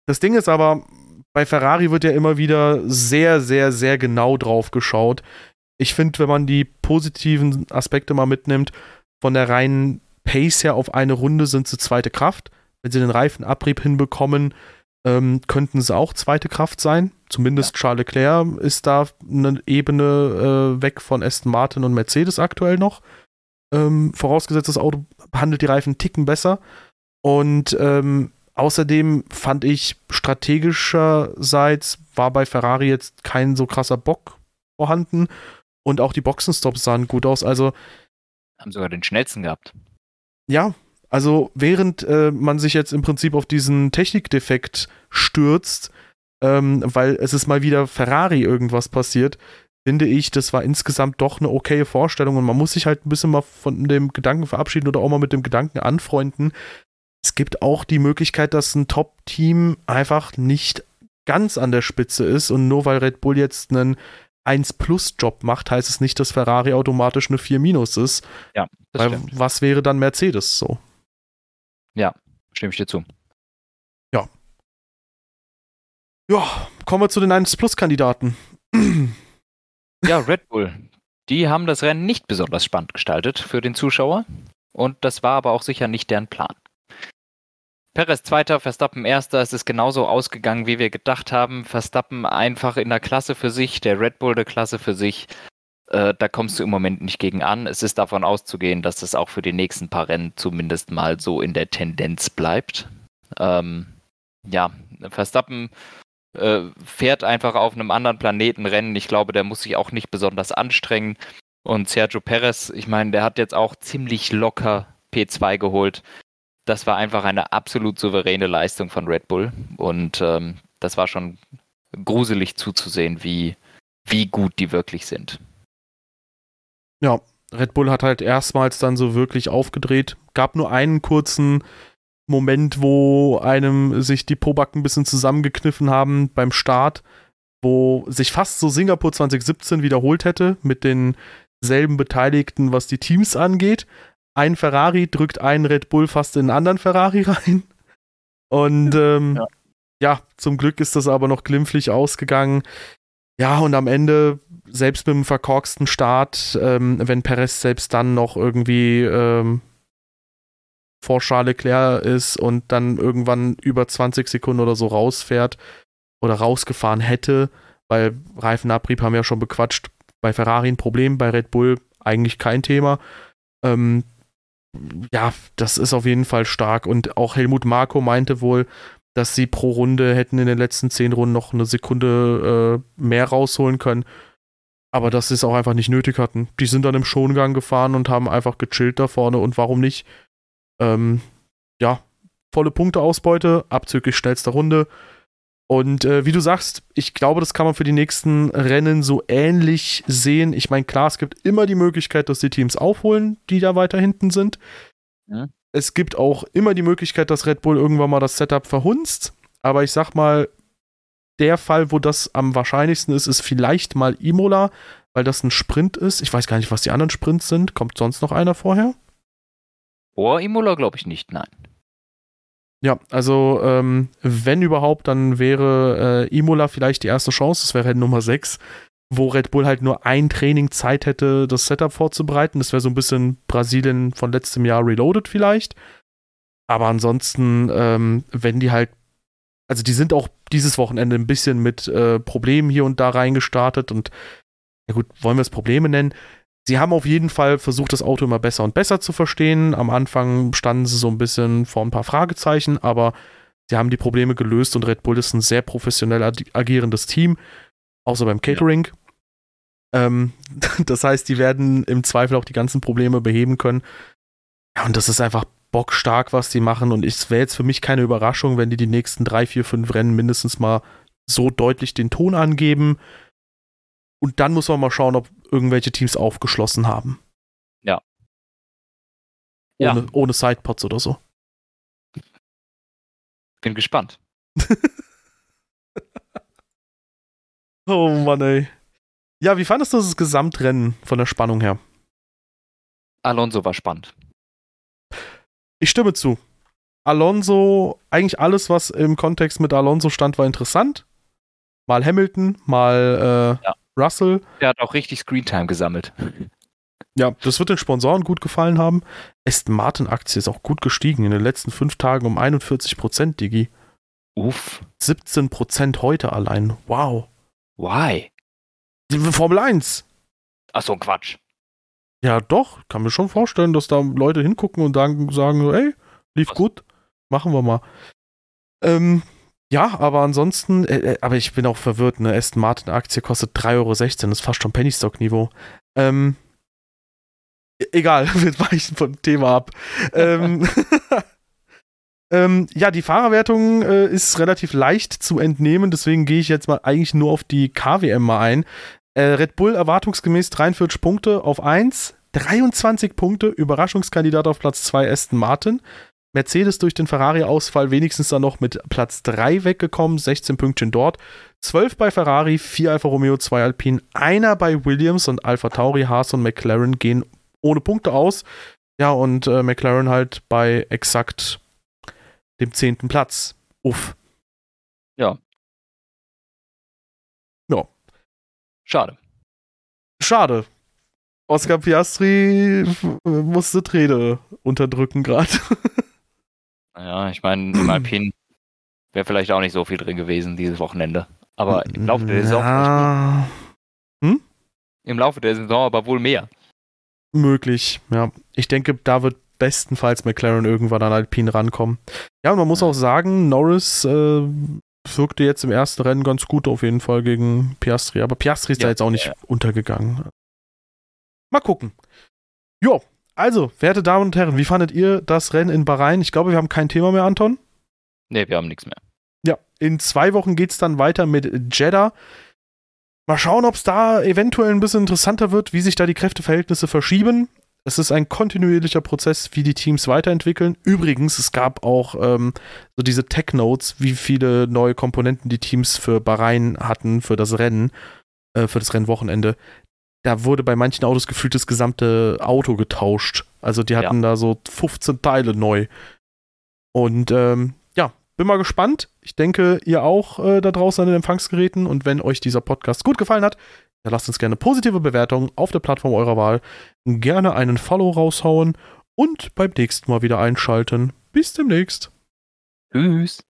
das Ding ist aber, bei Ferrari wird ja immer wieder sehr, sehr, sehr genau drauf geschaut. Ich finde, wenn man die positiven Aspekte mal mitnimmt, von der reinen Pace her auf eine Runde sind sie zweite Kraft. Wenn sie den Reifenabrieb hinbekommen, ähm, könnten sie auch zweite Kraft sein. Zumindest ja. Charles Leclerc ist da eine Ebene äh, weg von Aston Martin und Mercedes aktuell noch. Ähm, vorausgesetzt, das Auto behandelt die Reifen einen Ticken besser. Und ähm, Außerdem fand ich strategischerseits war bei Ferrari jetzt kein so krasser Bock vorhanden und auch die Boxenstops sahen gut aus. Also haben sogar den schnellsten gehabt. Ja, also während äh, man sich jetzt im Prinzip auf diesen Technikdefekt stürzt, ähm, weil es ist mal wieder Ferrari irgendwas passiert, finde ich, das war insgesamt doch eine okaye Vorstellung und man muss sich halt ein bisschen mal von dem Gedanken verabschieden oder auch mal mit dem Gedanken anfreunden, es gibt auch die Möglichkeit, dass ein Top-Team einfach nicht ganz an der Spitze ist und nur weil Red Bull jetzt einen 1-Plus-Job macht, heißt es nicht, dass Ferrari automatisch eine 4- ist. Ja, das weil stimmt. was wäre dann Mercedes so? Ja, stimme ich dir zu. Ja. Ja, kommen wir zu den 1-Plus-Kandidaten. [CLEARS THROAT] ja, Red Bull. Die haben das Rennen nicht besonders spannend gestaltet für den Zuschauer. Und das war aber auch sicher nicht deren Plan. Perez Zweiter, Verstappen Erster. Es ist genauso ausgegangen, wie wir gedacht haben. Verstappen einfach in der Klasse für sich, der Red Bull der Klasse für sich. Äh, da kommst du im Moment nicht gegen an. Es ist davon auszugehen, dass das auch für die nächsten paar Rennen zumindest mal so in der Tendenz bleibt. Ähm, ja, Verstappen äh, fährt einfach auf einem anderen Planeten Rennen. Ich glaube, der muss sich auch nicht besonders anstrengen. Und Sergio Perez, ich meine, der hat jetzt auch ziemlich locker P2 geholt das war einfach eine absolut souveräne Leistung von Red Bull. Und ähm, das war schon gruselig zuzusehen, wie, wie gut die wirklich sind. Ja, Red Bull hat halt erstmals dann so wirklich aufgedreht. Gab nur einen kurzen Moment, wo einem sich die Pobacken ein bisschen zusammengekniffen haben beim Start, wo sich fast so Singapur 2017 wiederholt hätte mit denselben Beteiligten, was die Teams angeht ein Ferrari drückt einen Red Bull fast in einen anderen Ferrari [LAUGHS] rein. Und ähm, ja. ja. zum Glück ist das aber noch glimpflich ausgegangen. Ja, und am Ende, selbst mit dem verkorksten Start, ähm, wenn Perez selbst dann noch irgendwie ähm, vor Charles Leclerc ist und dann irgendwann über 20 Sekunden oder so rausfährt oder rausgefahren hätte, weil Reifenabrieb haben wir ja schon bequatscht, bei Ferrari ein Problem, bei Red Bull eigentlich kein Thema. Ähm, ja, das ist auf jeden Fall stark. Und auch Helmut Marko meinte wohl, dass sie pro Runde hätten in den letzten zehn Runden noch eine Sekunde äh, mehr rausholen können. Aber dass sie es auch einfach nicht nötig hatten. Die sind dann im Schongang gefahren und haben einfach gechillt da vorne. Und warum nicht? Ähm, ja, volle Punkteausbeute, abzüglich schnellster Runde. Und äh, wie du sagst, ich glaube, das kann man für die nächsten Rennen so ähnlich sehen. Ich meine, klar, es gibt immer die Möglichkeit, dass die Teams aufholen, die da weiter hinten sind. Ja. Es gibt auch immer die Möglichkeit, dass Red Bull irgendwann mal das Setup verhunzt. Aber ich sag mal, der Fall, wo das am wahrscheinlichsten ist, ist vielleicht mal Imola, weil das ein Sprint ist. Ich weiß gar nicht, was die anderen Sprints sind. Kommt sonst noch einer vorher? Vor Imola glaube ich nicht, nein. Ja, also ähm, wenn überhaupt, dann wäre äh, Imola vielleicht die erste Chance. Das wäre halt Nummer 6, wo Red Bull halt nur ein Training Zeit hätte, das Setup vorzubereiten. Das wäre so ein bisschen Brasilien von letztem Jahr reloaded vielleicht. Aber ansonsten, ähm, wenn die halt, also die sind auch dieses Wochenende ein bisschen mit äh, Problemen hier und da reingestartet und ja gut, wollen wir es Probleme nennen? Sie haben auf jeden Fall versucht, das Auto immer besser und besser zu verstehen. Am Anfang standen sie so ein bisschen vor ein paar Fragezeichen, aber sie haben die Probleme gelöst und Red Bull ist ein sehr professionell agierendes Team, außer beim Catering. Ja. Ähm, [LAUGHS] das heißt, die werden im Zweifel auch die ganzen Probleme beheben können. Ja, und das ist einfach bockstark, was die machen. Und es wäre jetzt für mich keine Überraschung, wenn die die nächsten drei, vier, fünf Rennen mindestens mal so deutlich den Ton angeben. Und dann muss man mal schauen, ob irgendwelche Teams aufgeschlossen haben. Ja. Ohne, ja. ohne Sidepods oder so. Bin gespannt. [LAUGHS] oh Mann, ey. Ja, wie fandest du das Gesamtrennen von der Spannung her? Alonso war spannend. Ich stimme zu. Alonso, eigentlich alles, was im Kontext mit Alonso stand, war interessant. Mal Hamilton, mal äh, ja. Russell. Der hat auch richtig Screentime gesammelt. [LAUGHS] Ja, das wird den Sponsoren gut gefallen haben. Aston Martin Aktie ist auch gut gestiegen in den letzten fünf Tagen um 41 Prozent, Digi. Uff. 17 Prozent heute allein. Wow. Why? Die Formel 1. Ach so, Quatsch. Ja, doch. Kann mir schon vorstellen, dass da Leute hingucken und dann sagen, ey, lief Was? gut, machen wir mal. Ähm, ja, aber ansonsten, äh, äh, aber ich bin auch verwirrt, eine Aston Martin Aktie kostet 3,16 Euro, das ist fast schon Penny Stock Niveau. Ähm, e-, egal, [LAUGHS] wir weichen vom Thema ab. ähm, [LAUGHS] [LAUGHS] ähm, ja, die Fahrerwertung äh, ist relativ leicht zu entnehmen, deswegen gehe ich jetzt mal eigentlich nur auf die KWM mal ein. Äh, Red Bull erwartungsgemäß 43 Punkte auf 1, 23 Punkte, Überraschungskandidat auf Platz 2 Aston Martin. Mercedes durch den Ferrari-Ausfall wenigstens dann noch mit Platz 3 weggekommen, 16 Pünktchen dort. 12 bei Ferrari, 4 Alfa Romeo, 2 Alpine, einer bei Williams und Alfa Tauri, Haas und McLaren gehen ohne Punkte aus. Ja, und äh, McLaren halt bei exakt dem 10. Platz. Uff. Ja. Ja. Schade. Schade. Oscar Piastri musste Träne unterdrücken gerade. [LAUGHS] Ja, ich meine, im Alpin wäre vielleicht auch nicht so viel drin gewesen dieses Wochenende. Aber im Laufe der Saison. Ja. Hm? Im Laufe der Saison aber wohl mehr. Möglich, ja. Ich denke, da wird bestenfalls McLaren irgendwann an Alpine rankommen. Ja, und man muss auch sagen, Norris äh, wirkte jetzt im ersten Rennen ganz gut auf jeden Fall gegen Piastri. Aber Piastri ist ja, da jetzt auch nicht ja. untergegangen. Mal gucken. Jo, also, werte Damen und Herren, wie fandet ihr das Rennen in Bahrain? Ich glaube, wir haben kein Thema mehr, Anton. Nee, wir haben nichts mehr. Ja, in zwei Wochen geht es dann weiter mit Jeddah. Mal schauen, ob es da eventuell ein bisschen interessanter wird, wie sich da die Kräfteverhältnisse verschieben. Es ist ein kontinuierlicher Prozess, wie die Teams weiterentwickeln. Übrigens, es gab auch ähm, so diese Tech-Notes, wie viele neue Komponenten die Teams für Bahrain hatten, für das Rennen, äh, für das Rennwochenende da wurde bei manchen Autos gefühlt das gesamte Auto getauscht. Also die hatten ja. da so 15 Teile neu. Und ähm, ja, bin mal gespannt. Ich denke, ihr auch äh, da draußen an den Empfangsgeräten. Und wenn euch dieser Podcast gut gefallen hat, dann lasst uns gerne positive Bewertungen auf der Plattform eurer Wahl. Gerne einen Follow raushauen und beim nächsten Mal wieder einschalten. Bis demnächst. Tschüss.